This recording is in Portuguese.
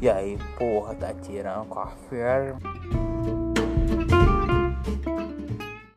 E aí, porra, tá tirando com a ferro.